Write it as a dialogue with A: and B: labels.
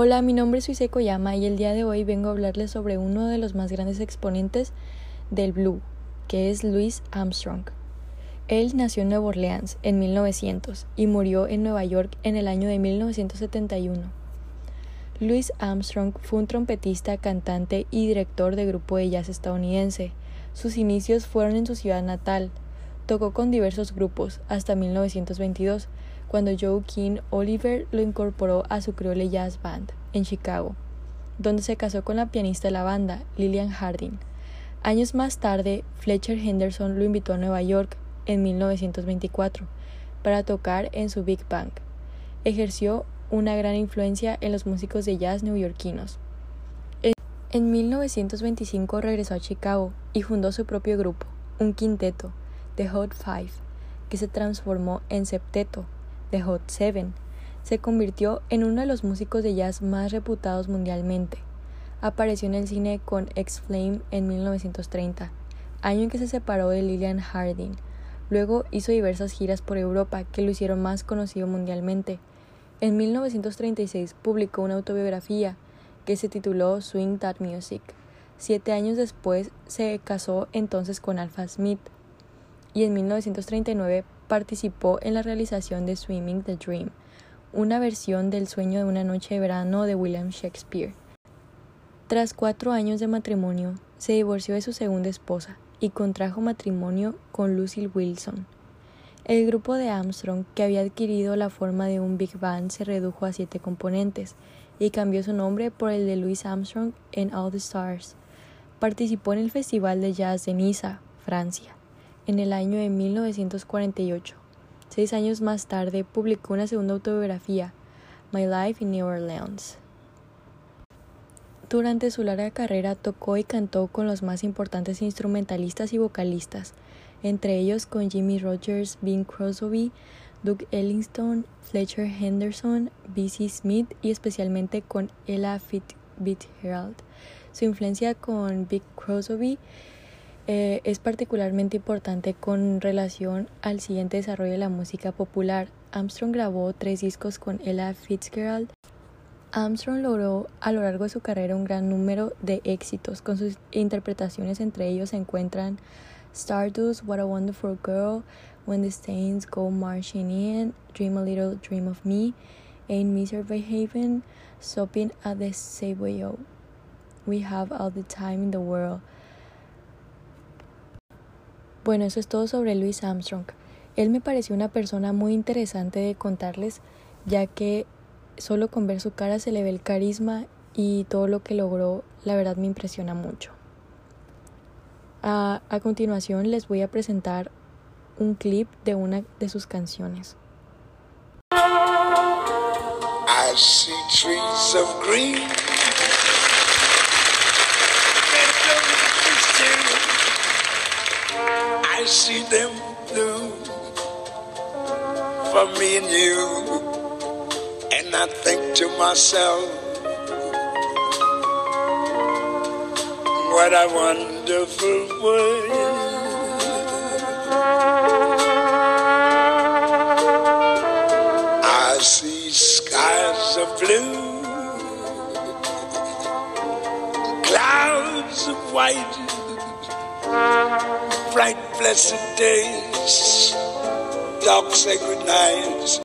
A: Hola, mi nombre es Suise Koyama y el día de hoy vengo a hablarles sobre uno de los más grandes exponentes del blue, que es Louis Armstrong. Él nació en Nueva Orleans en 1900 y murió en Nueva York en el año de 1971. Louis Armstrong fue un trompetista, cantante y director de grupo de jazz estadounidense. Sus inicios fueron en su ciudad natal. Tocó con diversos grupos hasta 1922 cuando Joe King Oliver lo incorporó a su Creole Jazz Band en Chicago, donde se casó con la pianista de la banda, Lillian Harding. Años más tarde, Fletcher Henderson lo invitó a Nueva York en 1924 para tocar en su Big Bang. Ejerció una gran influencia en los músicos de jazz neoyorquinos. En 1925 regresó a Chicago y fundó su propio grupo, un quinteto, The Hot Five, que se transformó en septeto The Hot Seven, se convirtió en uno de los músicos de jazz más reputados mundialmente. Apareció en el cine con X-Flame en 1930, año en que se separó de Lillian Harding. Luego hizo diversas giras por Europa que lo hicieron más conocido mundialmente. En 1936 publicó una autobiografía que se tituló Swing That Music. Siete años después se casó entonces con Alpha Smith y en 1939 participó en la realización de Swimming the Dream, una versión del sueño de una noche de verano de William Shakespeare. Tras cuatro años de matrimonio, se divorció de su segunda esposa y contrajo matrimonio con Lucille Wilson. El grupo de Armstrong, que había adquirido la forma de un big band, se redujo a siete componentes y cambió su nombre por el de Louis Armstrong en All the Stars. Participó en el Festival de Jazz de Niza, Francia en el año de 1948. Seis años más tarde publicó una segunda autobiografía, My Life in New Orleans. Durante su larga carrera tocó y cantó con los más importantes instrumentalistas y vocalistas, entre ellos con Jimmy Rogers, Bing Crosby, Doug Ellington, Fletcher Henderson, B.C. Smith y especialmente con Ella Fitzgerald. Su influencia con Bing Crosby eh, es particularmente importante con relación al siguiente desarrollo de la música popular. Armstrong grabó tres discos con Ella Fitzgerald. Armstrong logró a lo largo de su carrera un gran número de éxitos con sus interpretaciones, entre ellos se encuentran Stardust, What a Wonderful Girl, When the Stains Go Marching In, Dream a Little Dream of Me, Ain't Misbehaving, Stopping at the Subway, We Have All the Time in the World. Bueno, eso es todo sobre Louis Armstrong. Él me pareció una persona muy interesante de contarles, ya que solo con ver su cara se le ve el carisma y todo lo que logró, la verdad me impresiona mucho. A, a continuación les voy a presentar un clip de una de sus canciones. I see trees of green. See them blue for me and you. And I think to myself, what a wonderful world. I see skies of blue, clouds of white bright, blessed days, dark, sacred nights.